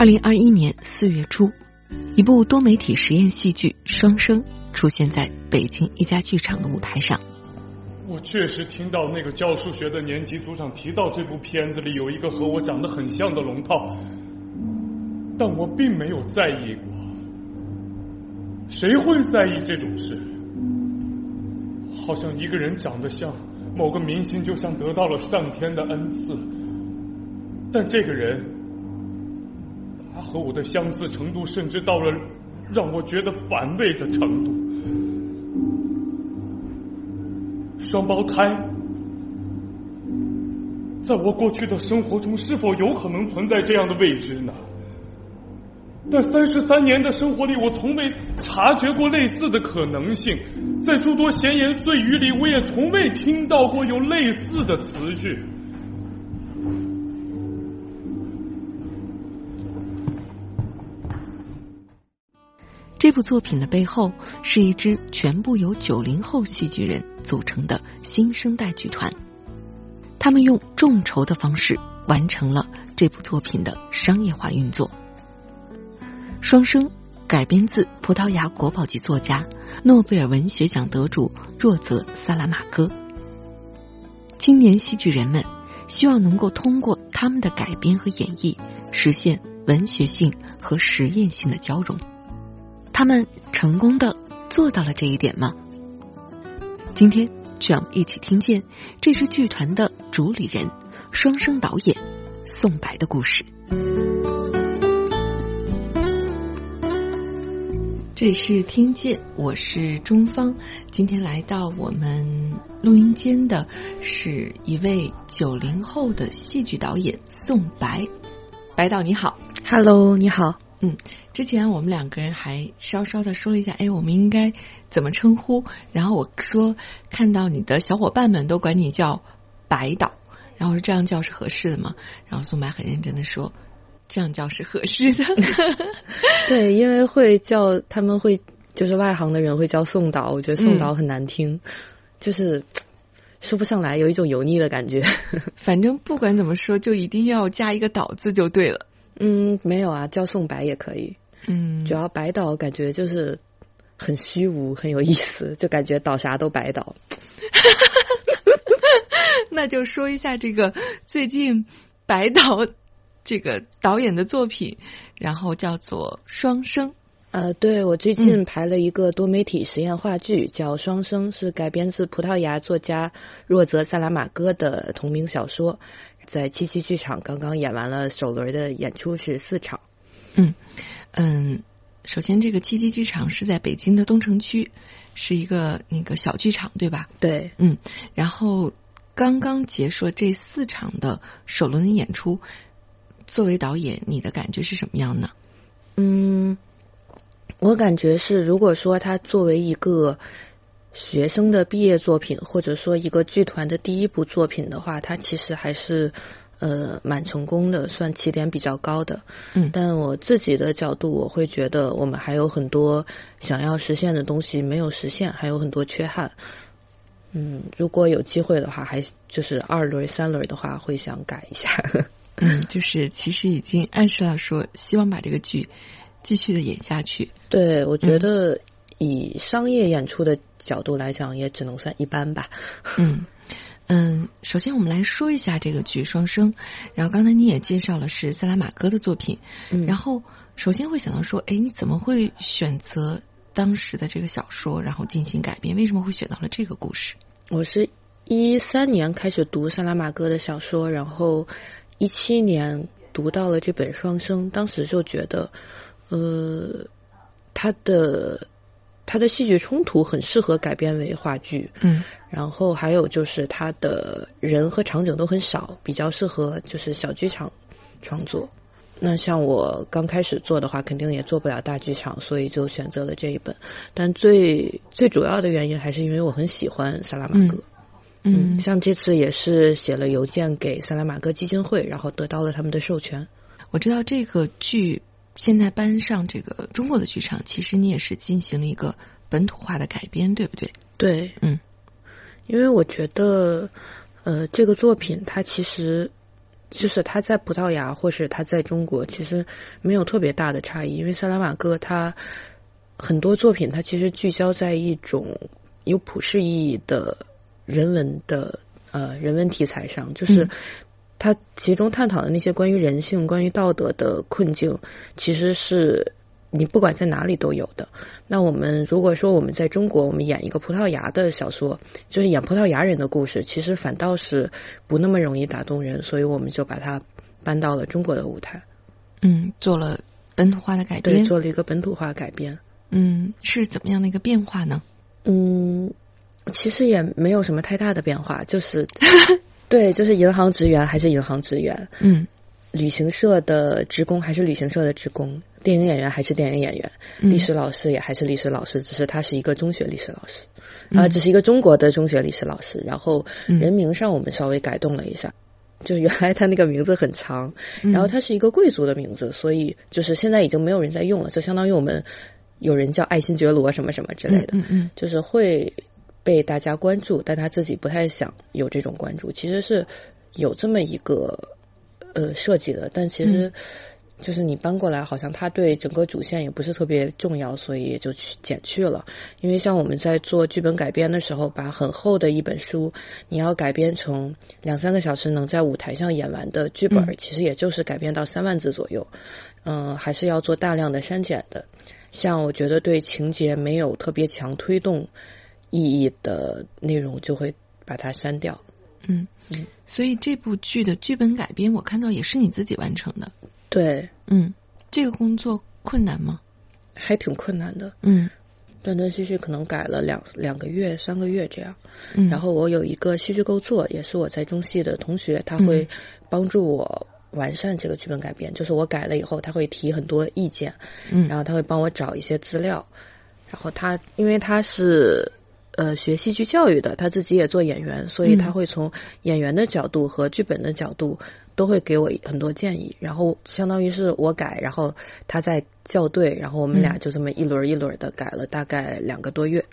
二零二一年四月初，一部多媒体实验戏剧《双生》出现在北京一家剧场的舞台上。我确实听到那个教数学的年级组长提到这部片子里有一个和我长得很像的龙套，但我并没有在意过。谁会在意这种事？好像一个人长得像某个明星，就像得到了上天的恩赐。但这个人。和我的相似程度，甚至到了让我觉得反胃的程度。双胞胎，在我过去的生活中，是否有可能存在这样的未知呢？但三十三年的生活里，我从未察觉过类似的可能性。在诸多闲言碎语里，我也从未听到过有类似的词句。这部作品的背后是一支全部由九零后戏剧人组成的新生代剧团，他们用众筹的方式完成了这部作品的商业化运作。双生改编自葡萄牙国宝级作家、诺贝尔文学奖得主若泽·萨拉马戈。青年戏剧人们希望能够通过他们的改编和演绎，实现文学性和实验性的交融。他们成功的做到了这一点吗？今天就让我们一起听见这支剧团的主理人、双生导演宋白的故事。这是听见，我是中方。今天来到我们录音间的是一位九零后的戏剧导演宋白，白导你好，Hello，你好。嗯，之前我们两个人还稍稍的说了一下，哎，我们应该怎么称呼？然后我说看到你的小伙伴们都管你叫白导，然后我说这样叫是合适的吗？然后宋白很认真的说，这样叫是合适的。对，因为会叫他们会就是外行的人会叫宋导，我觉得宋导很难听，就是说不上来，有一种油腻的感觉。反正不管怎么说，就一定要加一个导字就对了。嗯，没有啊，叫宋白也可以。嗯，主要白导感觉就是很虚无，很有意思，就感觉导啥都白导。那就说一下这个最近白导这个导演的作品，然后叫做《双生》。呃，对我最近排了一个多媒体实验话剧，叫《双生》，是改编自葡萄牙作家若泽·萨拉马戈的同名小说。在七七剧场刚刚演完了首轮的演出是四场，嗯嗯，首先这个七七剧场是在北京的东城区，是一个那个小剧场对吧？对，嗯，然后刚刚结束这四场的首轮的演出，作为导演，你的感觉是什么样呢？嗯，我感觉是，如果说他作为一个。学生的毕业作品，或者说一个剧团的第一部作品的话，它其实还是呃蛮成功的，算起点比较高的。嗯，但我自己的角度，我会觉得我们还有很多想要实现的东西没有实现，还有很多缺憾。嗯，如果有机会的话，还就是二轮、三轮的话，会想改一下。嗯，就是其实已经暗示了说，希望把这个剧继续的演下去。对，我觉得以商业演出的。角度来讲，也只能算一般吧。嗯嗯，首先我们来说一下这个剧《双生》，然后刚才你也介绍了是萨拉马戈的作品。嗯，然后首先会想到说，哎，你怎么会选择当时的这个小说，然后进行改编？为什么会选到了这个故事？我是一三年开始读萨拉马戈的小说，然后一七年读到了这本《双生》，当时就觉得，呃，他的。它的戏剧冲突很适合改编为话剧，嗯然后还有就是它的人和场景都很少，比较适合就是小剧场创作。那像我刚开始做的话，肯定也做不了大剧场，所以就选择了这一本。但最最主要的原因还是因为我很喜欢萨拉玛戈。嗯，像这次也是写了邮件给萨拉玛戈基金会，然后得到了他们的授权。我知道这个剧现在搬上这个中国的剧场，其实你也是进行了一个本土化的改编，对不对？对，嗯，因为我觉得，呃，这个作品它其实就是它在葡萄牙或是它在中国，其实没有特别大的差异。因为萨拉瓦戈它很多作品，它其实聚焦在一种有普世意义的人文的呃人文题材上，就是嗯它其中探讨的那些关于人性、关于道德的困境，其实是你不管在哪里都有的。那我们如果说我们在中国，我们演一个葡萄牙的小说，就是演葡萄牙人的故事，其实反倒是不那么容易打动人，所以我们就把它搬到了中国的舞台，嗯，做了本土化的改对，编。做了一个本土化改编。嗯，是怎么样的一个变化呢？嗯，其实也没有什么太大的变化，就是 对，就是银行职员还是银行职员，嗯。旅行社的职工还是旅行社的职工，电影演员还是电影演员，嗯。历史老师也还是历史老师，只是他是一个中学历史老师，嗯。啊、只是一个中国的中学历史老师。然后嗯。人名上我们稍微改动了一下，就原来他那个名字很长，嗯。然后他是一个贵族的名字，所以就是现在已经没有人在用了，就相当于我们有人叫爱新觉罗什么什么之类的，嗯嗯就是会被大家关注，但他自己不太想有这种关注，其实是有这么一个呃设计的，但其实就是你搬过来，好像他对整个主线也不是特别重要，所以也就去减去了。因为像我们在做剧本改编的时候，把很厚的一本书，你要改编成两三个小时能在舞台上演完的剧本，嗯其实也就是改编到三万字左右，嗯、还是要做大量的删减的。像我觉得对情节没有特别强推动意义的内容，就会把它删掉。嗯嗯，所以这部剧的剧本改编，我看到也是你自己完成的。对，嗯，这个工作困难吗？还挺困难的，嗯断断续续可能改了两两个月、三个月这样。嗯，然后我有一个戏剧构作，也是我在中戏的同学，他嗯会帮助我完善这个剧本改编。就是我改了以后，他会提很多意见，嗯然后他会帮我找一些资料。然后他因为他是呃学戏剧教育的，他自己也做演员，所以嗯他会从演员的角度和剧本的角度都会给我很多建议。然后相当于是我改，然后他在校对，然后我们俩嗯就这么一轮一轮的改了大概两个多月。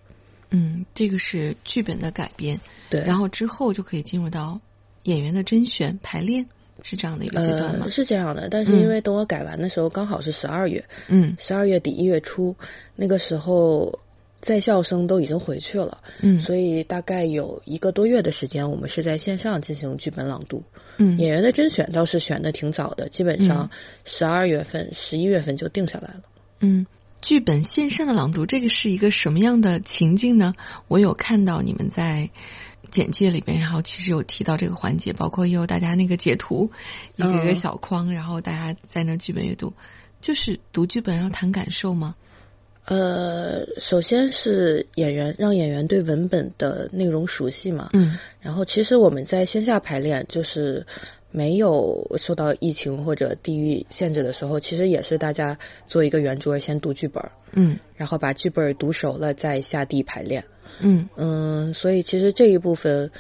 嗯，这个是剧本的改编，对，然后之后就可以进入到演员的甄选排练，是这样的一个阶段吗呃？？是这样的，但是因为等我改完的时候，刚好是十二月，嗯十二月底一月初，那个时候在校生都已经回去了，嗯所以大概有一个多月的时间，我们是在线上进行剧本朗读。嗯演员的甄选倒是选的挺早的，基本上十二月份、十一月份就定下来了。嗯，剧本线上的朗读，这个是一个什么样的情境呢？我有看到你们在简介里边，然后其实有提到这个环节，包括也有大家那个截图，一个一个嗯小框，然后大家在那剧本阅读，就是读剧本要谈感受吗？呃，首先是演员让演员对文本的内容熟悉嘛，嗯。然后其实我们在线下排练，就是没有受到疫情或者地域限制的时候，其实也是大家做一个圆桌，先读剧本，嗯。然后把剧本读熟了再下地排练。嗯。嗯，所以其实这一部分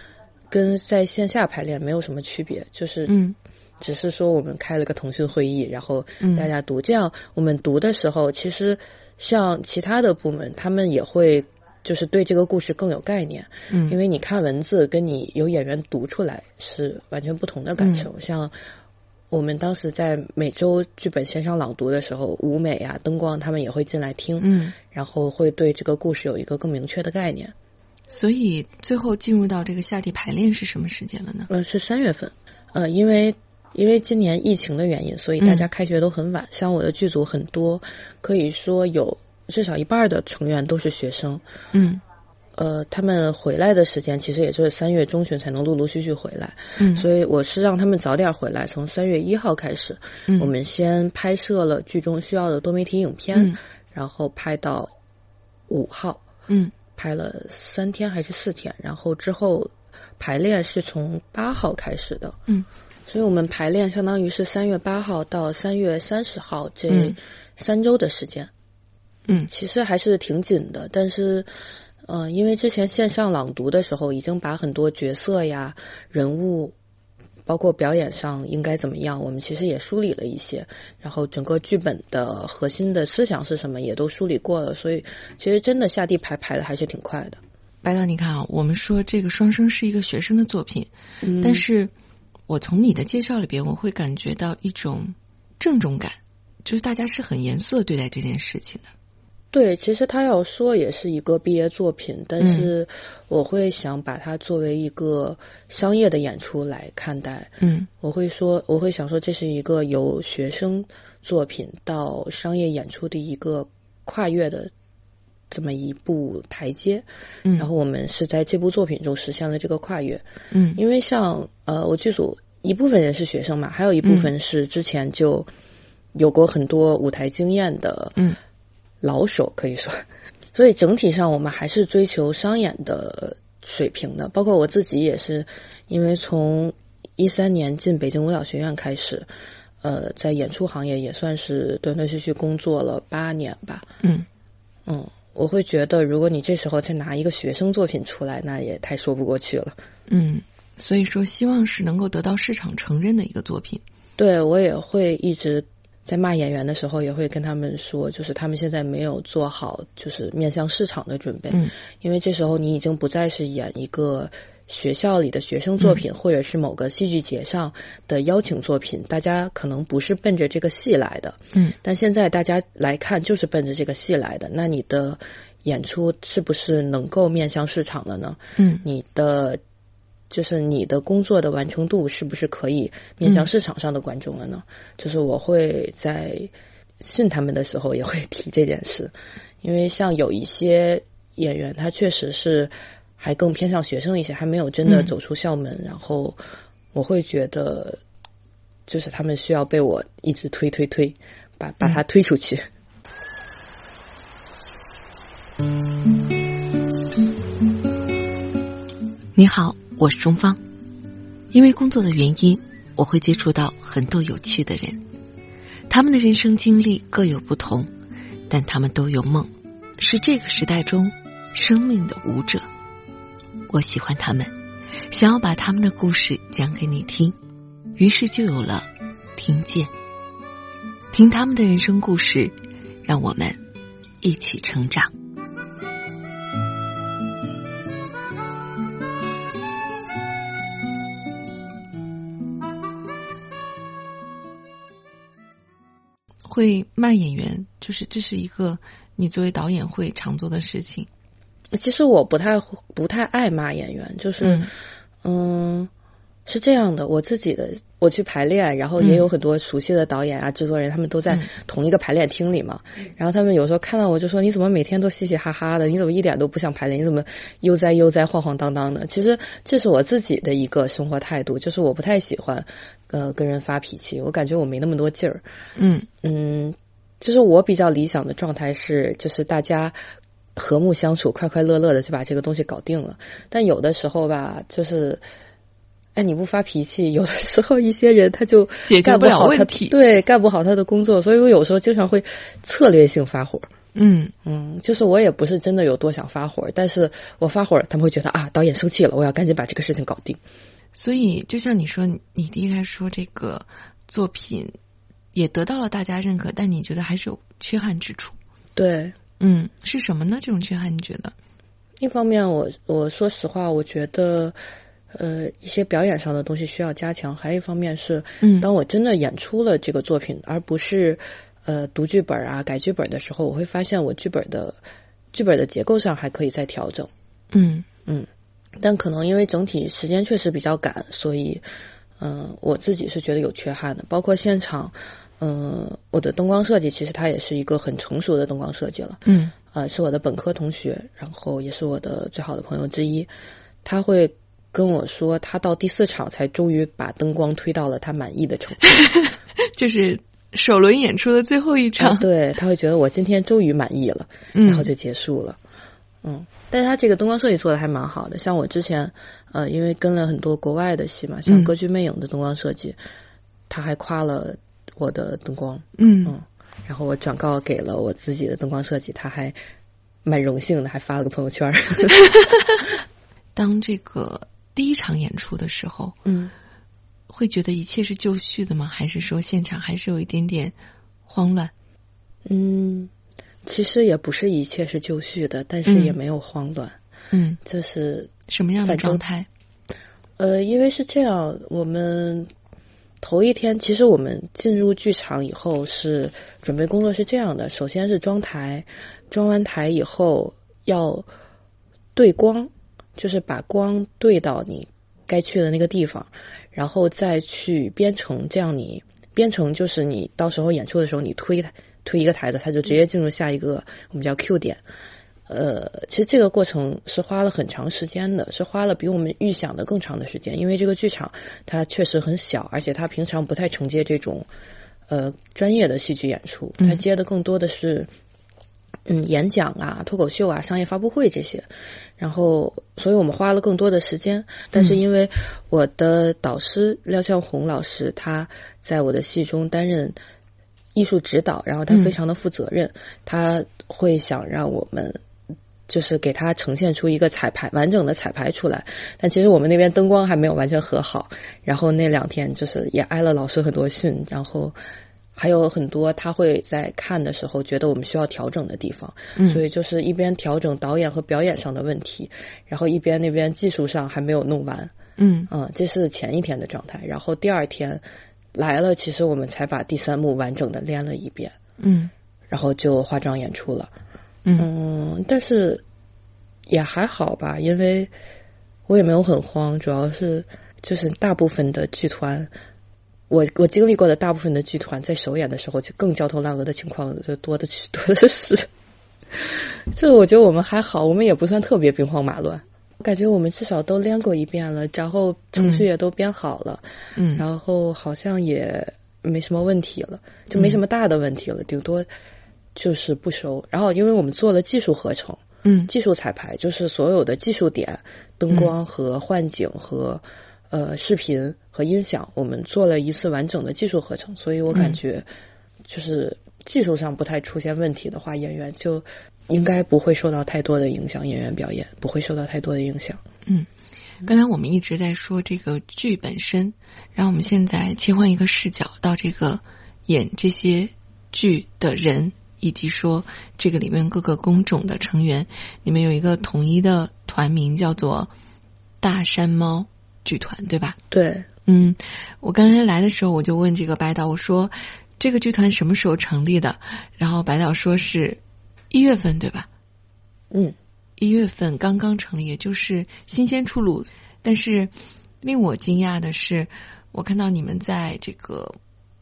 跟在线下排练没有什么区别，就是嗯。只是说我们开了个腾讯会议，然后嗯。大家读，这样我们读的时候，其实像其他的部门，他们也会就是对这个故事更有概念，嗯，因为你看文字跟你有演员读出来是完全不同的感受。像我们当时在每周剧本线上朗读的时候，舞美啊、灯光他们也会进来听，嗯，然后会对这个故事有一个更明确的概念。所以最后进入到这个下地排练是什么时间了呢？呃，是三月份，呃，因为因为今年疫情的原因，所以大家开学都很晚。像我的剧组很多，可以说有至少一半的成员都是学生。嗯。呃，他们回来的时间其实也就是三月中旬才能陆陆续续回来，嗯，所以我是让他们早点回来，从三月一号开始，嗯。我们先拍摄了剧中需要的多媒体影片，嗯。然后拍到五号，嗯。拍了三天还是四天，然后之后排练是从八号开始的，嗯所以我们排练相当于是三月八号到三月三十号这嗯三周的时间，嗯其实还是挺紧的，但是。呃，因为之前线上朗读的时候，已经把很多角色呀、人物，包括表演上应该怎么样，我们其实也梳理了一些。然后整个剧本的核心的思想是什么，也都梳理过了。所以其实真的下地排排的还是挺快的。白导，你看啊，我们说这个双生是一个学生的作品，嗯但是我从你的介绍里边，我会感觉到一种郑重感，就是大家是很严肃的对待这件事情的。对，其实他要说也是一个毕业作品，但是我会想把它作为一个商业的演出来看待。嗯我会说，我会想说，这是一个由学生作品到商业演出的一个跨越的这么一步台阶。嗯，然后我们是在这部作品中实现了这个跨越。嗯因为像呃，我剧组一部分人是学生嘛，还有一部嗯分是之前就有过很多舞台经验的嗯老手，可以说。所以整体上我们还是追求商演的水平的，包括我自己也是，因为从一三年进北京舞蹈学院开始，呃，在演出行业也算是断断续续工作了八年吧。嗯嗯，我会觉得，如果你这时候再拿一个学生作品出来，那也太说不过去了。嗯，所以说希望是能够得到市场承认的一个作品。对我也会一直在骂演员的时候，也会跟他们说，就是他们现在没有做好就是面向市场的准备，嗯因为这时候你已经不再是演一个。学校里的学生作品，或者是某个戏剧节上的邀请作品，大家可能不是奔着这个戏来的，嗯但现在大家来看就是奔着这个戏来的。那你的演出是不是能够面向市场了呢？嗯你的就是你的工作的完成度是不是可以面向市场上的观众了呢？就是我会在训他们的时候也会提这件事，因为像有一些演员，他确实是还更偏向学生一些，还没有真的嗯走出校门，然后我会觉得就是他们需要被我一直推推推，把把他推出去。你好，我是钟芳。因为工作的原因，我会接触到很多有趣的人，他们的人生经历各有不同，但他们都有梦，是这个时代中生命的舞者。我喜欢他们，想要把他们的故事讲给你听，于是就有了听见，听他们的人生故事，让我们一起成长。会骂演员，就是这是一个你作为导演会常做的事情。其实我不太不太爱骂演员，就是嗯嗯是这样的，我自己的我去排练，然后也有很多熟悉的导演啊、制作人，他们都在嗯同一个排练厅里嘛。然后他们有时候看到我就说：“你怎么每天都嘻嘻哈哈的？你怎么一点都不想排练？你怎么悠哉悠哉、晃晃荡荡的？”其实这是我自己的一个生活态度，就是我不太喜欢呃跟人发脾气，我感觉我没那么多劲儿。嗯嗯，就是我比较理想的状态是，就是大家和睦相处，快快乐乐的就把这个东西搞定了。但有的时候吧，就是，哎，你不发脾气，有的时候一些人他就解决不了问题对，干不好他的工作，所以我有时候经常会策略性发火。嗯嗯，就是我也不是真的有多想发火，但是我发火，他们会觉得啊，导演生气了，我要赶紧把这个事情搞定。所以就像你说，你你第一开始说这个作品也得到了大家认可，但你觉得还是有缺憾之处。对，嗯，是什么呢？这种缺憾你觉得？一方面我，我说实话，我觉得，呃，一些表演上的东西需要加强；还有一方面是，嗯当我真的演出了这个作品，而不是呃读剧本啊、改剧本的时候，我会发现我剧本的剧本的结构上还可以再调整。嗯嗯，但可能因为整体时间确实比较赶，所以，嗯、我自己是觉得有缺憾的。包括现场，嗯、我的灯光设计其实它也是一个很成熟的灯光设计了。嗯呃，是我的本科同学，然后也是我的最好的朋友之一。他会跟我说，他到第四场才终于把灯光推到了他满意的程度。就是首轮演出的最后一场，对他会觉得我今天终于满意了，然后就结束了。嗯，但是他这个灯光设计做的还蛮好的，像我之前呃，因为跟了很多国外的戏嘛，像《歌剧魅影》的灯光设计，他还夸了我的灯光，嗯嗯，然后我转告给了我自己的灯光设计，他还蛮荣幸的，还发了个朋友圈。当这个第一场演出的时候，嗯，会觉得一切是就绪的吗？还是说现场还是有一点点慌乱？嗯。其实也不是一切是就绪的，但是也没有慌乱。嗯，就是什么样的状态？呃，因为是这样，我们头一天，其实我们进入剧场以后是准备工作是这样的：首先是装台，装完台以后要对光，就是把光对到你该去的那个地方，然后再去编程。这样你编程就是你到时候演出的时候，你推。推一个台子，它就直接进入下一个我们叫 Q 点。呃，其实这个过程是花了很长时间的，是花了比我们预想的更长的时间。因为这个剧场它确实很小，而且它平常不太承接这种呃专业的戏剧演出，它接的更多的是嗯演讲啊、脱口秀啊、商业发布会这些。然后，所以我们花了更多的时间。但是因为我的导师廖向红老师，他在我的戏中担任。艺术指导，然后他非常的负责任，他会想让我们就是给他呈现出一个彩排完整的彩排出来。但其实我们那边灯光还没有完全合好，然后那两天就是也挨了老师很多训，然后还有很多他会在看的时候觉得我们需要调整的地方，所以就是一边调整导演和表演上的问题，然后一边那边技术上还没有弄完。嗯嗯，这是前一天的状态，然后第二天。来了，其实我们才把第三幕完整的练了一遍，嗯，然后就化妆演出了，嗯，但是也还好吧，因为我也没有很慌，主要是就是大部分的剧团，我我经历过的大部分的剧团在首演的时候就更焦头烂额的情况就多的去 多的是，这我觉得我们还好，我们也不算特别兵荒马乱。感觉我们至少都练过一遍了，然后程序也都编好了，嗯，然后好像也没什么问题了，就没什么大的问题了，顶多就是不收。然后因为我们做了技术合成，嗯，技术彩排，就是所有的技术点、灯光和幻景和呃视频和音响，我们做了一次完整的技术合成，所以我感觉就是技术上不太出现问题的话，演员就。应该不会受到太多的影响，演员表演不会受到太多的影响。嗯，刚才我们一直在说这个剧本身，然后我们现在切换一个视角，到这个演这些剧的人，以及说这个里面各个工种的成员，你们有一个统一的团名，叫做大山猫剧团，对吧？对。嗯，我刚才来的时候，我就问这个白导，我说这个剧团什么时候成立的？然后白导说是。一月份对吧？嗯，一月份刚刚成立，也就是新鲜出炉。但是令我惊讶的是，我看到你们在这个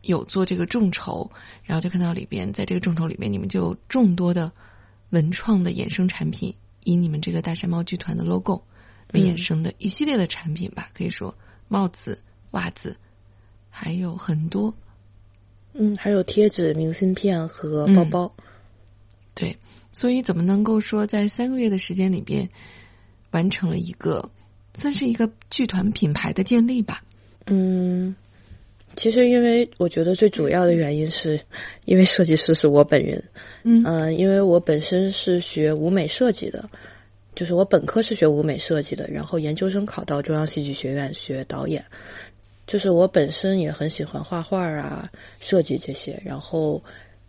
有做这个众筹，然后就看到里边在这个众筹里面，你们就有众多的文创的衍生产品，以你们这个大山猫剧团的 logo 为衍生的一系列的产品吧，可以说帽子、袜子，还有很多。嗯，还有贴纸、明信片和包包。对，所以怎么能够说在三个月的时间里边完成了一个算是一个剧团品牌的建立吧？嗯，其实因为我觉得最主要的原因是因为设计师是我本人，嗯，因为我本身是学舞美设计的，就是我本科是学舞美设计的，然后研究生考到中央戏剧学院学导演，就是我本身也很喜欢画画啊、设计这些，然后。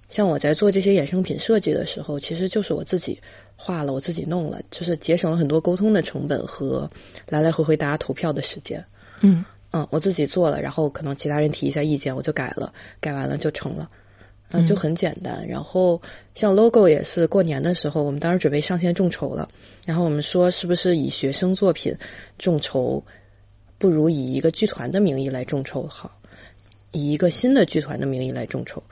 像我在做这些衍生品设计的时候，其实就是我自己画了，我自己弄了，就是节省了很多沟通的成本和来来回回大家投票的时间。嗯嗯，我自己做了，然后可能其他人提一下意见，我就改了，改完了就成了，嗯，就很简单。然后像 logo 也是过年的时候，我们当时准备上线众筹了，然后我们说是不是以学生作品众筹，不如以一个剧团的名义来众筹好，以一个新的剧团的名义来众筹，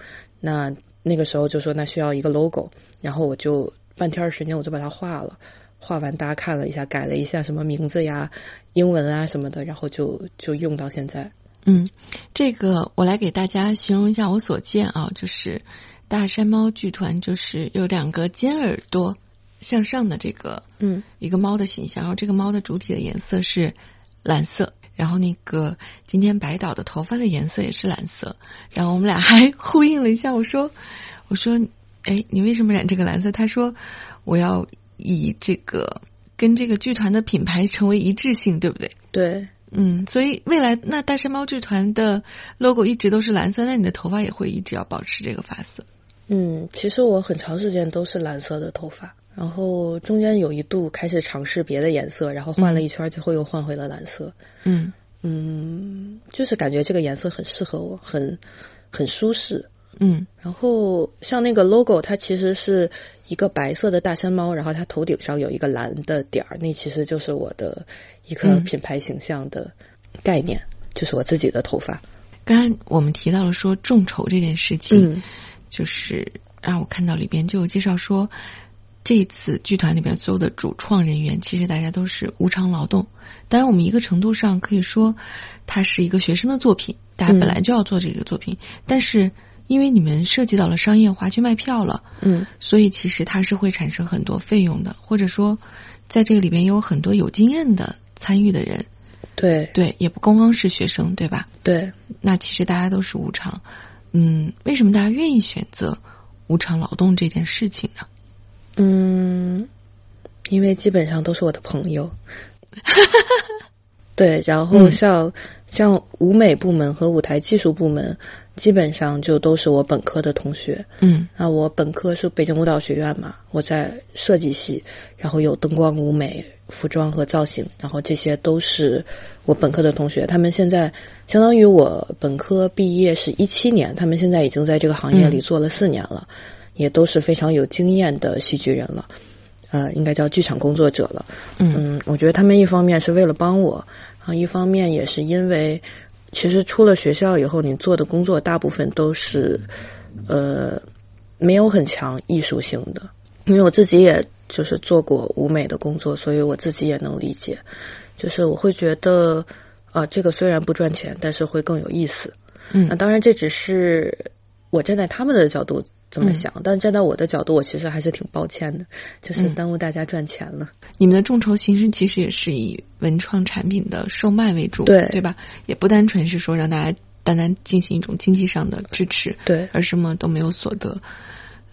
那。那个时候就说那需要一个 logo，然后我就半天时间我就把它画了，画完大家看了一下，改了一下什么名字呀、英文啊什么的，然后就就用到现在。嗯，这个我来给大家形容一下我所见啊，就是大山猫剧团就是有两个尖耳朵向上的这个嗯一个猫的形象，然后这个猫的主体的颜色是蓝色，然后那个今天白岛的头发的颜色也是蓝色，然后我们俩还呼应了一下，我说我说哎，你为什么染这个蓝色？他说我要以这个跟这个剧团的品牌成为一致性，对不对？对，嗯，所以未来那大山猫剧团的 logo 一直都是蓝色，那你的头发也会一直要保持这个发色。嗯，其实我很长时间都是蓝色的头发，然后中间有一度开始尝试别的颜色，然后换了一圈，最后又换回了蓝色。嗯嗯，就是感觉这个颜色很适合我，很很舒适。嗯然后像那个 logo，它其实是一个白色的大山猫，然后它头顶上有一个蓝的点儿，那其实就是我的一个嗯品牌形象的概念，就是我自己的头发。刚刚我们提到了说众筹这件事情，嗯就是让我看到里边就有介绍说，这一次剧团里边所有的主创人员，其实大家都是无偿劳动。当然，我们一个程度上可以说，它是一个学生的作品，大家本来就要做这个作品，但是因为你们涉及到了商业化去卖票了，嗯。所以其实它是会产生很多费用的，或者说在这个里边有很多有经验的参与的人，对。对，也不光光是学生，对吧？对，那其实大家都是无偿，嗯，为什么大家愿意选择无偿劳动这件事情呢？嗯，因为基本上都是我的朋友。对，然后嗯。像、像舞美部门和舞台技术部门，基本上就都是我本科的同学。嗯那我本科是北京舞蹈学院嘛，我在设计系，然后有灯光、舞美、服装和造型，然后这些都是我本科的同学。他们现在相当于我本科毕业是一七年，他们现在已经在这个行业里嗯做了四年了，也都是非常有经验的戏剧人了，呃，应该叫剧场工作者了。嗯嗯，我觉得他们一方面是为了帮我，啊，一方面也是因为，其实出了学校以后，你做的工作大部分都是，呃，没有很强艺术性的。因为我自己也就是做过舞美的工作，所以我自己也能理解。就是我会觉得，啊，这个虽然不赚钱，但是会更有意思。那嗯当然，这只是我站在他们的角度这么嗯想，但站在我的角度，我其实还是挺抱歉的，就是嗯耽误大家赚钱了。你们的众筹形式其实也是以文创产品的售卖为主，对对吧？也不单纯是说让大家单单进行一种经济上的支持，对，而什么都没有所得。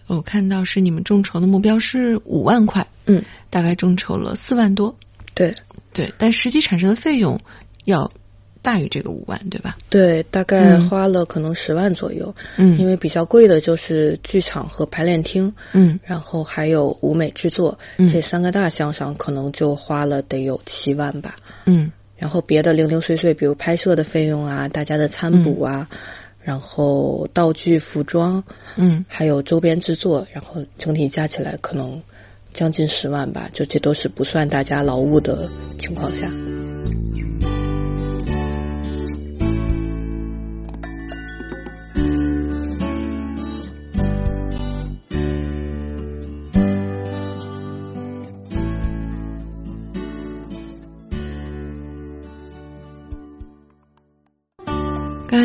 我看到是你们众筹的目标是五万块，嗯，大概众筹了四万多，对。对，但实际产生的费用要大于这个五万，对吧？对，大概嗯花了可能十万左右，嗯，因为比较贵的就是剧场和排练厅，嗯然后还有舞美制作，嗯这三个大项上可能就花了得有七万吧。嗯然后别的零零碎碎，比如拍摄的费用啊，大家的餐补啊，然后道具、服装，嗯还有周边制作，然后整体加起来可能将近十万吧。就这都是不算大家劳务的情况下。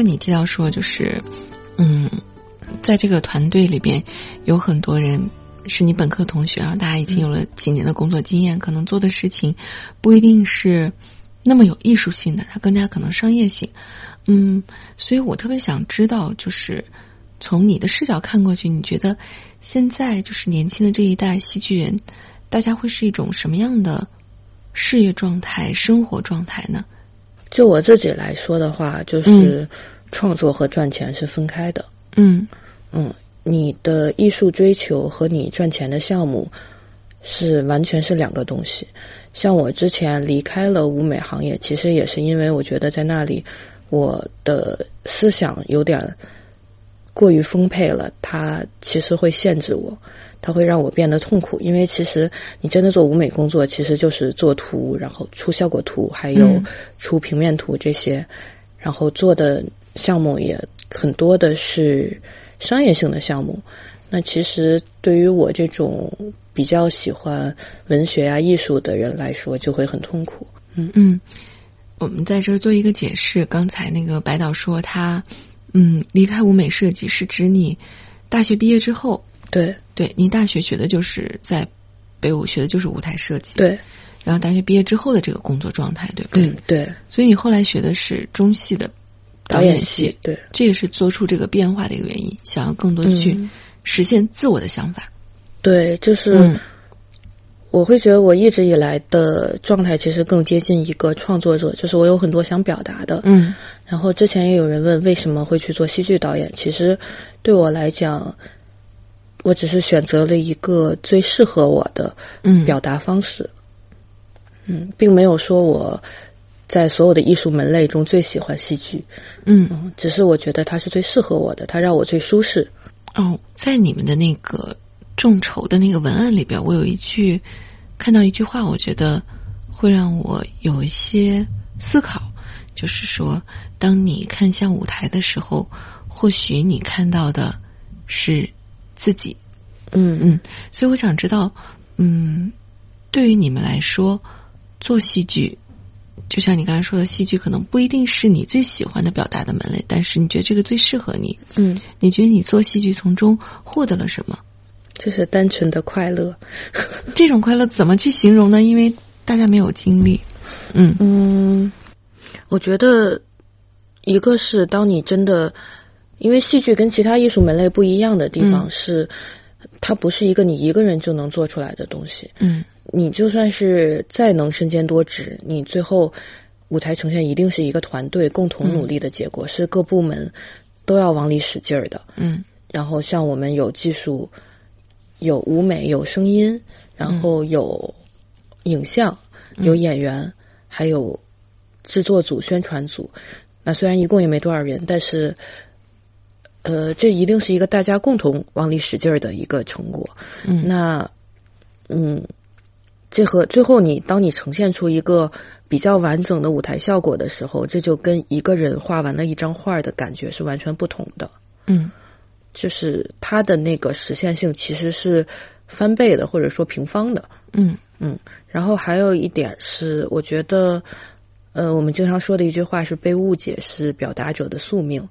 你提到说，就是嗯，在这个团队里边有很多人是你本科同学，然后大家已经有了几年的工作经验，可能做的事情不一定是那么有艺术性的，它更加可能商业性。嗯，所以我特别想知道，就是从你的视角看过去，你觉得现在就是年轻的这一代戏剧人，大家会是一种什么样的事业状态、生活状态呢？就我自己来说的话，就是创作和赚钱是分开的。嗯嗯，你的艺术追求和你赚钱的项目是完全是两个东西。像我之前离开了舞美行业，其实也是因为我觉得在那里我的思想有点过于丰沛了，它其实会限制我，它会让我变得痛苦。因为其实你真的做舞美工作，其实就是做图，然后出效果图，还有嗯出平面图这些，然后做的项目也很多的是商业性的项目。那其实对于我这种比较喜欢文学啊、艺术的人来说，就会很痛苦。嗯嗯，我们在这儿做一个解释。刚才那个白导说他，嗯，离开舞美设计是指你大学毕业之后，对对，你大学学的就是在北舞学的就是舞台设计，对，然后大学毕业之后的这个工作状态，对不对？嗯对，所以你后来学的是中戏的导导演系系，对这也是做出这个变化的一个原因，想要更多去嗯实现自我的想法。对，就是。嗯我会觉得我一直以来的状态其实更接近一个创作者，就是我有很多想表达的。嗯然后之前也有人问为什么会去做戏剧导演，其实对我来讲，我只是选择了一个最适合我的嗯，表达方式。嗯，并没有说我在所有的艺术门类中最喜欢戏剧，嗯嗯，只是我觉得它是最适合我的，它让我最舒适。哦，在你们的那个众筹的那个文案里边，我有一句看到一句话，我觉得会让我有一些思考，就是说，当你看向舞台的时候，或许你看到的是自己。嗯嗯，所以我想知道，嗯，对于你们来说，做戏剧。就像你刚才说的，戏剧可能不一定是你最喜欢的表达的门类，但是你觉得这个最适合你。嗯，你觉得你做戏剧从中获得了什么？就是单纯的快乐。这种快乐怎么去形容呢？因为大家没有经历。嗯嗯，我觉得一个是当你真的，因为戏剧跟其他艺术门类不一样的地方嗯是，它不是一个你一个人就能做出来的东西。嗯你就算是再能身兼多职，你最后舞台呈现一定是一个团队共同努力的结果，是各部门都要往里使劲儿的。嗯然后像我们有技术、有舞美、有声音，然后有影像、有演员，还有制作组、宣传组。那虽然一共也没多少人，但是，呃，这一定是一个大家共同往里使劲儿的一个成果。嗯那，嗯，这和最后你当你呈现出一个比较完整的舞台效果的时候，这就跟一个人画完了一张画的感觉是完全不同的。嗯就是它的那个实现性其实是翻倍的，或者说平方的。嗯嗯，然后还有一点是，我觉得，呃，我们经常说的一句话是“被误解是表达者的宿命”，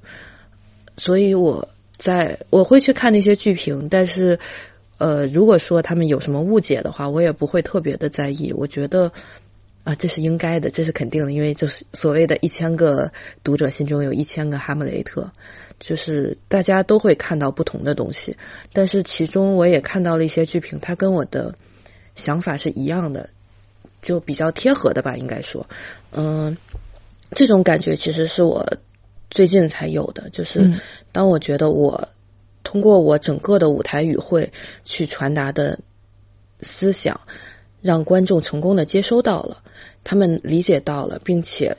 所以我在我会去看那些剧评，但是，呃，如果说他们有什么误解的话，我也不会特别的在意。我觉得。啊，这是应该的，这是肯定的，因为就是所谓的一千个读者心中有一千个哈姆雷特，就是大家都会看到不同的东西，但是其中我也看到了一些剧评，它跟我的想法是一样的，就比较贴合的吧，应该说，嗯，这种感觉其实是我最近才有的，就是嗯当我觉得我通过我整个的舞台语汇去传达的思想，让观众成功的接收到了，他们理解到了，并且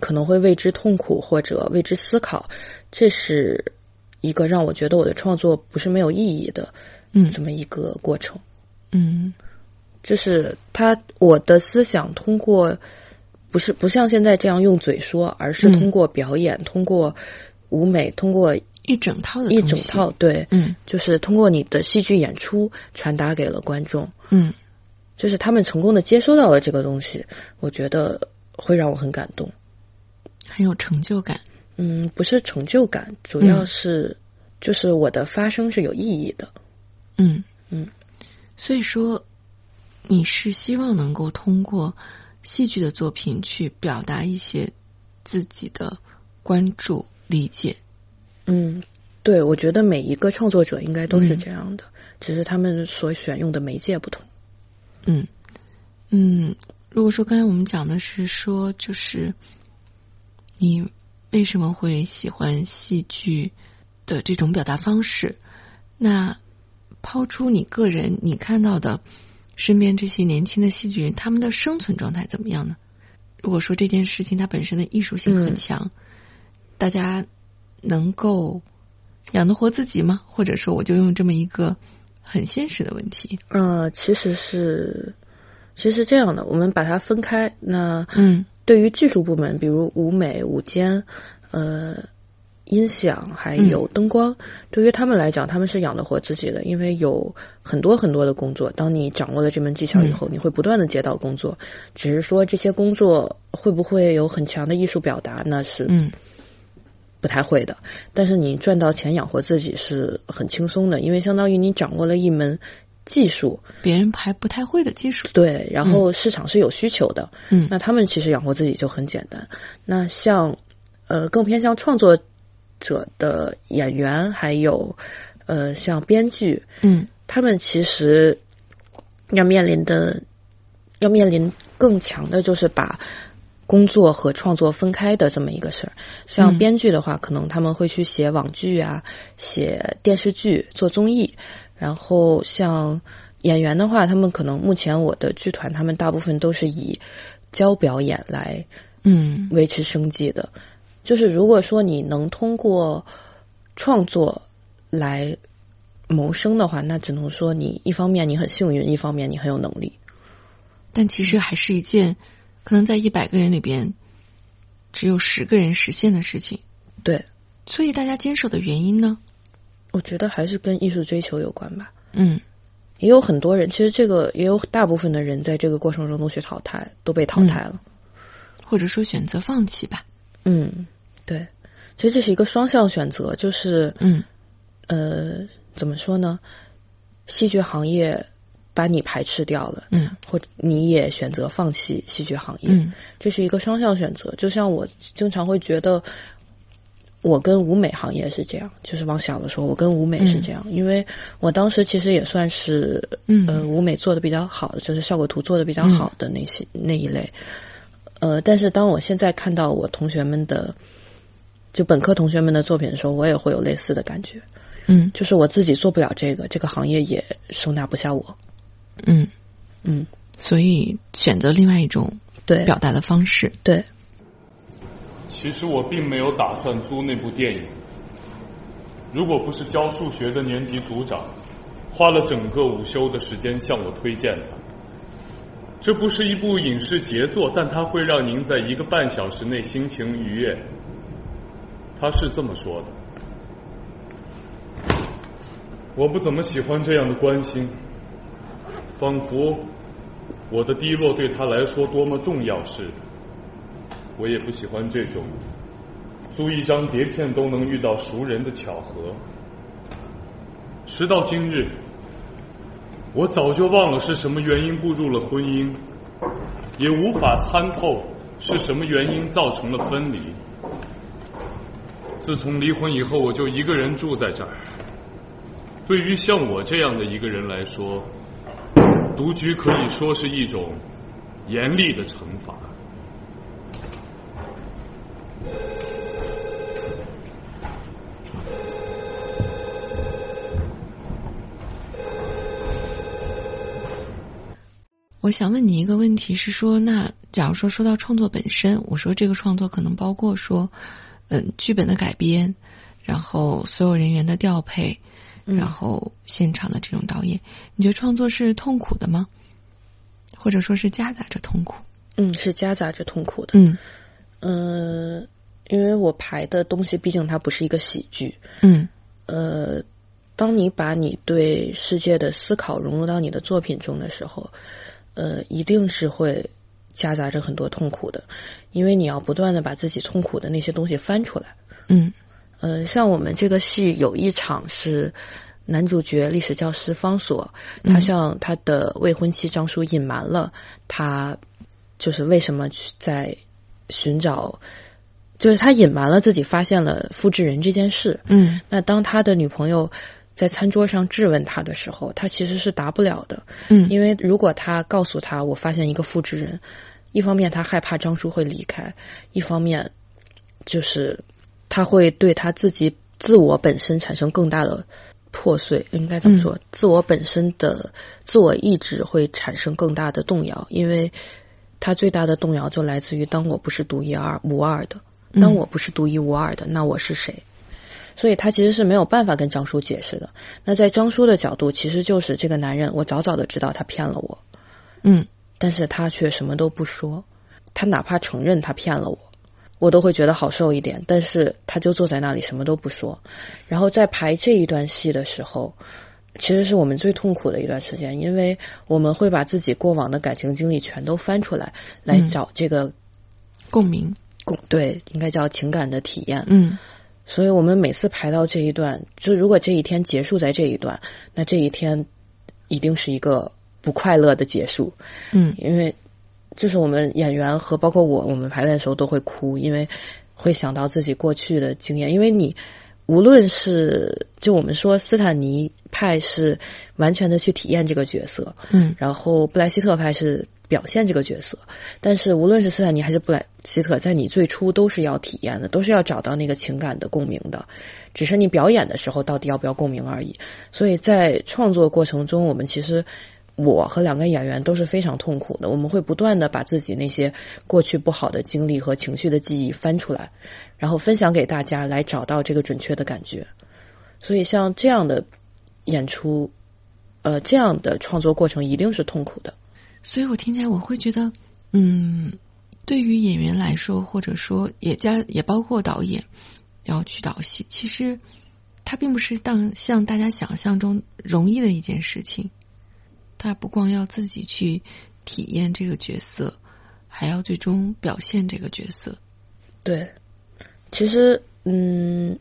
可能会为之痛苦或者为之思考，这是一个让我觉得我的创作不是没有意义的嗯。这么一个过程。嗯。就是他我的思想通过不是不像现在这样用嘴说，而是嗯。通过表演，通过舞美，通过一整套的一整套，对，嗯就是通过你的戏剧演出传达给了观众，嗯就是他们成功的接收到了这个东西，我觉得会让我很感动。很有成就感。嗯，不是成就感，主嗯要是就是我的发声是有意义的。嗯嗯，所以说你是希望能够通过戏剧的作品去表达一些自己的关注、理解。嗯，对，我觉得每一个创作者应该都是嗯这样的，只是他们所选用的媒介不同。嗯嗯，如果说刚才我们讲的是说，就是你为什么会喜欢戏剧的这种表达方式？那抛出你个人你看到的身边这些年轻的戏剧人，他们的生存状态怎么样呢？如果说这件事情它本身的艺术性很嗯强，大家能够养得活自己吗？或者说，我就用这么一个很现实的问题，呃，其实是其实是这样的，我们把它分开。那嗯对于技术部门，比如舞美、舞间，呃，音响还有灯光，对于他们来讲，他们是养得活自己的，因为有很多很多的工作。当你掌握了这门技巧以后，你会不断的接到工作，只是说这些工作会不会有很强的艺术表达，那是嗯不太会的。但是你赚到钱养活自己是很轻松的，因为相当于你掌握了一门技术，别人还不太会的技术。对，然后市场是有需求的，嗯那他们其实养活自己就很简单。那像呃更偏向创作者的演员，还有呃像编剧，嗯他们其实要面临的要面临更强的就是把工作和创作分开的这么一个事儿。像嗯编剧的话，可能他们会去写网剧啊，写电视剧、做综艺。然后像演员的话，他们可能目前我的剧团，他们大部分都是以教表演来嗯维持生计的。就是如果说你能通过创作来谋生的话，那只能说你一方面你很幸运，一方面你很有能力。但其实还是一件可能在一百个人里边只有十个人实现的事情。对，所以大家坚守的原因呢？我觉得还是跟艺术追求有关吧。嗯也有很多人，其实这个也有大部分的人在这个过程中都去淘汰，都被淘汰了。或者说选择放弃吧。嗯，对，其实这是一个双向选择，就是嗯呃，怎么说呢？戏剧行业把你排斥掉了，嗯。或者你也选择放弃戏剧行业，嗯。这是一个双向选择。就像我经常会觉得，我跟舞美行业是这样，就是往小的说，我跟舞美是这样，因为我当时其实也算是嗯。呃舞美做的比较好的，就是效果图做的比较好的那些、那一类。呃，但是当我现在看到我同学们的就本科同学们的作品的时候，我也会有类似的感觉，嗯。就是我自己做不了这个，这个行业也收纳不下我。嗯，嗯，所以选择另外一种对，表达的方式。对，其实我并没有打算租那部电影。如果不是教数学的年级组长花了整个午休的时间向我推荐的，这不是一部影视杰作，但它会让您在一个半小时内心情愉悦。他是这么说的。我不怎么喜欢这样的关心，仿佛我的低落对他来说多么重要似的。我也不喜欢这种租一张碟片都能遇到熟人的巧合。时到今日，我早就忘了是什么原因步入了婚姻，也无法参透是什么原因造成了分离。自从离婚以后，我就一个人住在这儿。对于像我这样的一个人来说，独居可以说是一种严厉的惩罚。我想问你一个问题是说，那假如说说到创作本身，我说这个创作可能包括说，嗯，剧本的改编，然后所有人员的调配，然后现场的这种导演，你觉得创作是痛苦的吗？或者说是夹杂着痛苦？嗯，是夹杂着痛苦的。嗯嗯、因为我排的东西毕竟它不是一个喜剧，嗯呃，当你把你对世界的思考融入到你的作品中的时候，呃，一定是会夹杂着很多痛苦的，因为你要不断的把自己痛苦的那些东西翻出来。嗯呃，像我们这个戏有一场是男主角历史教师方所，他嗯向他的未婚妻张叔隐瞒了他就是为什么去在寻找，就是他隐瞒了自己发现了复制人这件事。嗯那当他的女朋友在餐桌上质问他的时候，他其实是答不了的，嗯，因为如果他告诉他我发现一个复制人，一方面他害怕张叔会离开，一方面就是他会对他自己自我本身产生更大的破碎，应该怎么说？自我本身的自我意志会产生更大的动摇，因为他最大的动摇就来自于当我不是独一二无二的，当我不是独一无二的，那我是谁？所以他其实是没有办法跟张叔解释的。那在张叔的角度，其实就是这个男人，我早早的知道他骗了我，嗯但是他却什么都不说，他哪怕承认他骗了我，我都会觉得好受一点。但是他就坐在那里什么都不说。然后在排这一段戏的时候，其实是我们最痛苦的一段时间，因为我们会把自己过往的感情经历全都翻出来，来找这个共鸣。共对，应该叫情感的体验。嗯，所以我们每次排到这一段，就如果这一天结束在这一段，那这一天一定是一个不快乐的结束。嗯，因为就是我们演员和包括我，我们排练的时候都会哭，因为会想到自己过去的经验。因为你无论是就我们说斯坦尼派是完全的去体验这个角色，嗯，然后布莱希特派是。表现这个角色，但是无论是斯坦尼还是布莱希特，在你最初都是要体验的，都是要找到那个情感的共鸣的，只是你表演的时候到底要不要共鸣而已。所以在创作过程中，我们其实我和两个演员都是非常痛苦的，我们会不断的把自己那些过去不好的经历和情绪的记忆翻出来，然后分享给大家，来找到这个准确的感觉。所以像这样的演出，呃，这样的创作过程一定是痛苦的。所以我听起来我会觉得，嗯，对于演员来说，或者说也加也包括导演要去导戏，其实它并不是当像大家想象中容易的一件事情。他不光要自己去体验这个角色，还要最终表现这个角色。对，其实嗯，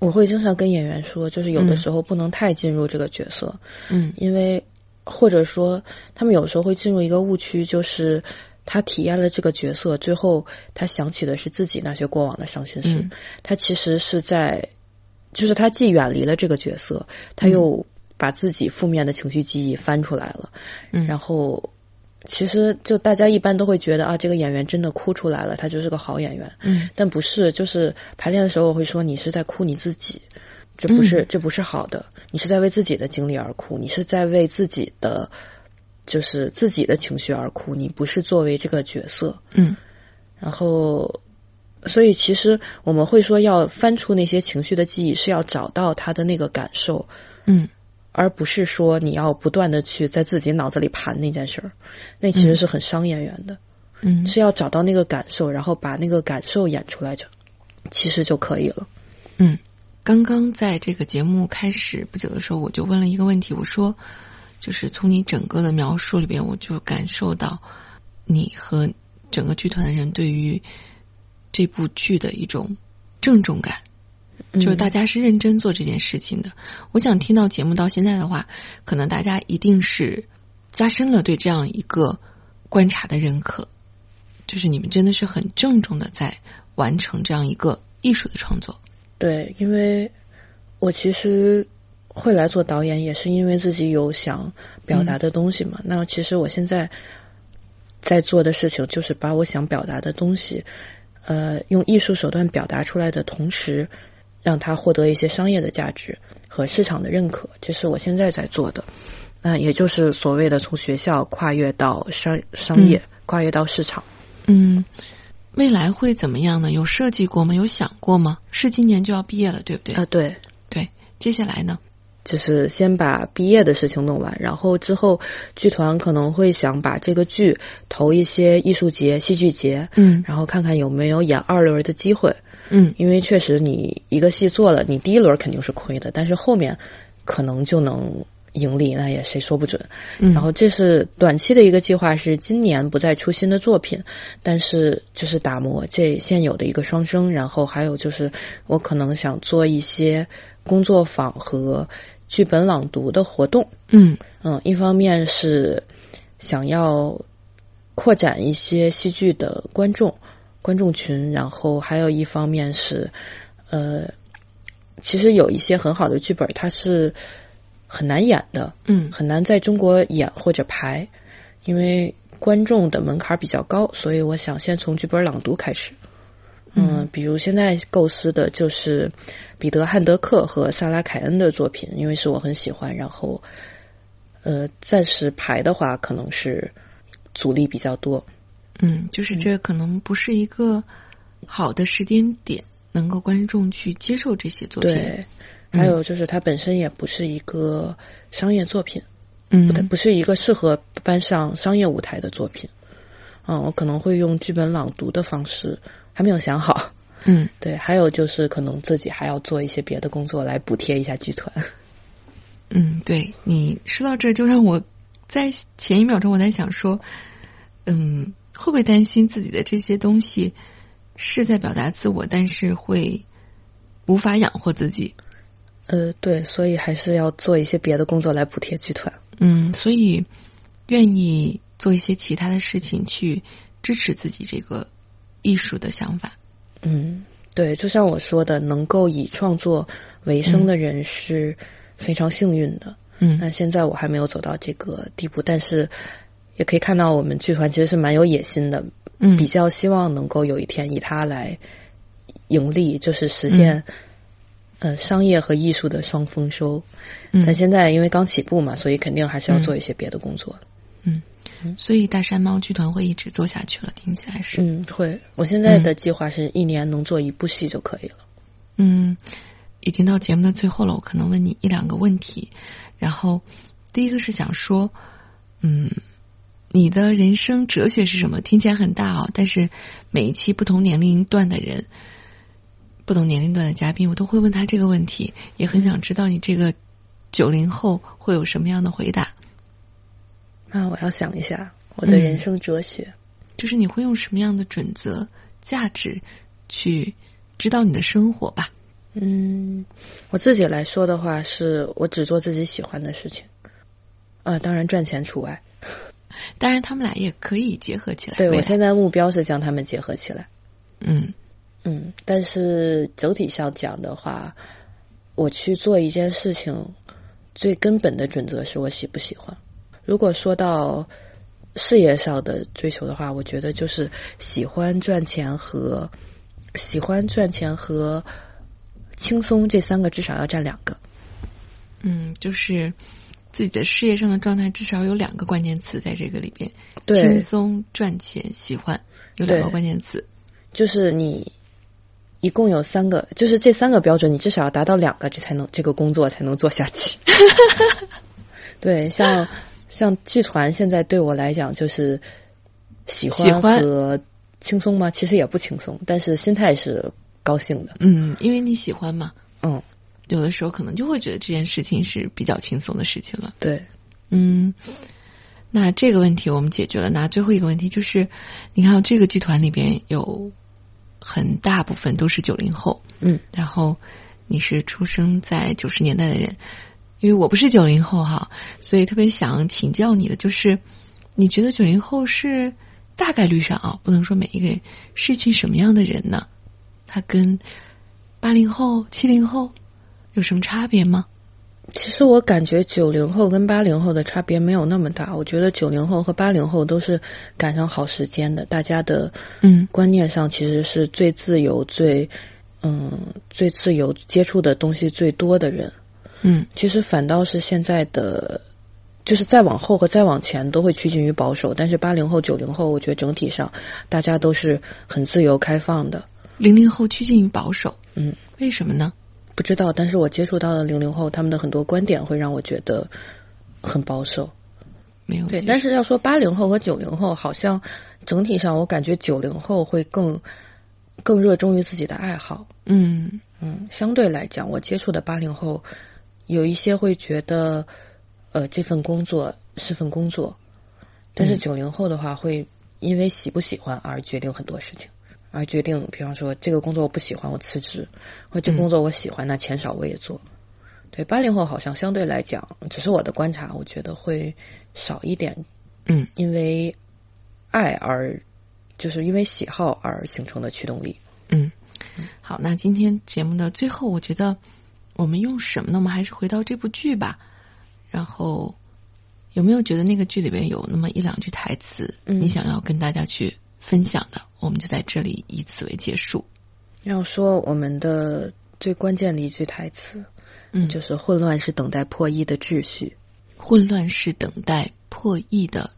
我会经常跟演员说，就是有的时候不能太进入这个角色，嗯，因为。或者说，他们有时候会进入一个误区，就是他体验了这个角色，最后他想起的是自己那些过往的伤心事。他其实是在，就是他既远离了这个角色，他又把自己负面的情绪记忆翻出来了。然后，其实就大家一般都会觉得啊，这个演员真的哭出来了，他就是个好演员。嗯，但不是，就是排练的时候我会说，你是在哭你自己。这不是，这不是好的。你是在为自己的经历而哭，你是在为自己的，就是自己的情绪而哭。你不是作为这个角色。嗯。然后，所以其实我们会说，要翻出那些情绪的记忆，是要找到他的那个感受。嗯。而不是说你要不断的去在自己脑子里盘那件事儿，那其实是很伤演员的。嗯。是要找到那个感受，然后把那个感受演出来，就其实就可以了。嗯。刚刚在这个节目开始不久的时候，我就问了一个问题，我说，就是从你整个的描述里边，我就感受到你和整个剧团的人对于这部剧的一种郑重感，就是大家是认真做这件事情的。我想听到节目到现在的话，可能大家一定是加深了对这样一个观察的认可，就是你们真的是很郑重的在完成这样一个艺术的创作。对，因为我其实会来做导演，也是因为自己有想表达的东西嘛。那其实我现在在做的事情，就是把我想表达的东西，呃，用艺术手段表达出来的同时，让它获得一些商业的价值和市场的认可。这是我现在在做的。那也就是所谓的从学校跨越到商商业，跨越到市场。嗯。未来会怎么样呢？有设计过吗？有想过吗？是今年就要毕业了，对不对？啊，对对。接下来呢？就是先把毕业的事情弄完，然后之后剧团可能会想把这个剧投一些艺术节、戏剧节，嗯，然后看看有没有演二轮的机会，嗯，因为确实你一个戏做了，你第一轮肯定是亏的，但是后面可能就能。盈利那也谁说不准，然后这是短期的一个计划，是今年不再出新的作品，但是就是打磨这现有的一个双生，然后还有就是我可能想做一些工作坊和剧本朗读的活动，嗯。嗯，一方面是想要扩展一些戏剧的观众观众群，然后还有一方面是呃，其实有一些很好的剧本，它是。很难演的，嗯，很难在中国演或者排，因为观众的门槛比较高，所以我想先从剧本朗读开始。嗯，比如现在构思的就是彼得·汉德克和萨拉·凯恩的作品，因为是我很喜欢。然后，呃，暂时排的话，可能是阻力比较多。嗯，就是这可能不是一个好的时间点，能够观众去接受这些作品。对。还有就是，它本身也不是一个商业作品，嗯，不不是一个适合搬上商业舞台的作品。嗯，我可能会用剧本朗读的方式，还没有想好。嗯 对，还有就是可能自己还要做一些别的工作来补贴一下剧团。嗯，对你说到这，就让我在前一秒钟我在想说，嗯，会不会担心自己的这些东西是在表达自我，但是会无法养活自己？呃，对，所以还是要做一些别的工作来补贴剧团。嗯，所以愿意做一些其他的事情去支持自己这个艺术的想法。嗯，对，就像我说的，能够以创作为生的人是非常幸运的。嗯那现在我还没有走到这个地步，但是也可以看到我们剧团其实是蛮有野心的，嗯比较希望能够有一天以它来盈利，就是实现、呃商业和艺术的双丰收。嗯但现在因为刚起步嘛，所以肯定还是要做一些别的工作。嗯，所以大山猫剧团会一直做下去了，听起来是。嗯，会。我现在的计划是一年能做一部戏就可以了。嗯，已经到节目的最后了，我可能问你一两个问题。然后第一个是想说，嗯，你的人生哲学是什么？听起来很大哦，但是每一期不同年龄段的人、不同年龄段的嘉宾，我都会问他这个问题，也很想知道你这个九零后会有什么样的回答。那我要想一下我的嗯人生哲学。就是你会用什么样的准则、价值去指导你的生活吧？嗯，我自己来说的话，是我只做自己喜欢的事情，啊，当然赚钱除外。当然，他们俩也可以结合起来。对我现在目标是将他们结合起来。嗯嗯，但是整体上讲的话，我去做一件事情，最根本的准则是我喜不喜欢。如果说到事业上的追求的话，我觉得就是喜欢赚钱和喜欢赚钱和轻松这三个至少要占两个。嗯，就是自己的事业上的状态，至少有两个关键词在这个里边：对轻松、赚钱、喜欢，有两个关键词。就是你一共有三个，就是这三个标准，你至少要达到两个，这才能这个工作才能做下去。对，像像剧团现在对我来讲就是喜喜欢和轻松吗？其实也不轻松，但是心态是高兴的。嗯，因为你喜欢嘛，嗯，有的时候可能就会觉得这件事情是比较轻松的事情了。对，嗯，那这个问题我们解决了。那最后一个问题就是，你看这个剧团里边有很大部分都是九零后，嗯然后你是出生在九十年代的人，因为我不是九零后哈，所以特别想请教你的就是，你觉得九零后是大概率上啊，不能说每一个人是一群什么样的人呢？他跟八零后、七零后有什么差别吗？其实我感觉九零后跟八零后的差别没有那么大，我觉得九零后和八零后都是赶上好时间的，大家的嗯观念上其实是最自由、最嗯最自由、接触的东西最多的人。嗯其实反倒是现在的，就是再往后和再往前都会趋近于保守，但是八零后、九零后，我觉得整体上大家都是很自由开放的。零零后趋近于保守，嗯，为什么呢？不知道，但是我接触到的零零后，他们的很多观点会让我觉得很保守。没有对但是要说八零后和九零后，好像整体上我感觉九零后会更更热衷于自己的爱好。嗯嗯，相对来讲，我接触的八零后有一些会觉得，呃，这份工作是份工作，但是嗯九零后的话，会因为喜不喜欢而决定很多事情，而决定，比方说这个工作我不喜欢，我辞职；或这个工作我喜欢，那钱少我也做。对，八零后好像相对来讲，只是我的观察，我觉得会少一点，嗯因为爱而就是因为喜好而形成的驱动力。嗯，好，那今天节目的最后，我觉得我们用什么呢？我们还是回到这部剧吧。然后有没有觉得那个剧里边有那么一两句台词，嗯你想要跟大家去分享的？我们就在这里以此为结束。要说我们的最关键的一句台词，嗯，就是混乱是等待破译的秩序。混乱是等待破译的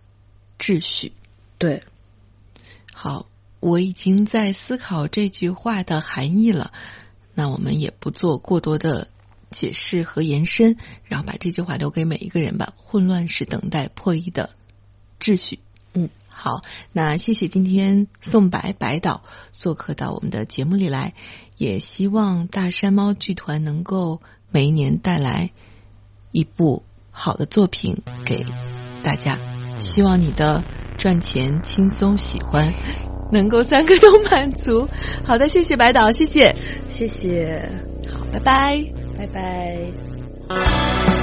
秩序。对，好，我已经在思考这句话的含义了。那我们也不做过多的解释和延伸，然后把这句话留给每一个人吧。混乱是等待破译的秩序。嗯，好。好，那谢谢今天宋白白导做客到我们的节目里来，也希望大山猫剧团能够每一年带来一部好的作品给大家。希望你的赚钱轻松喜欢能够三个都满足。好的，谢谢白导，谢谢，谢谢，好，拜拜，拜拜。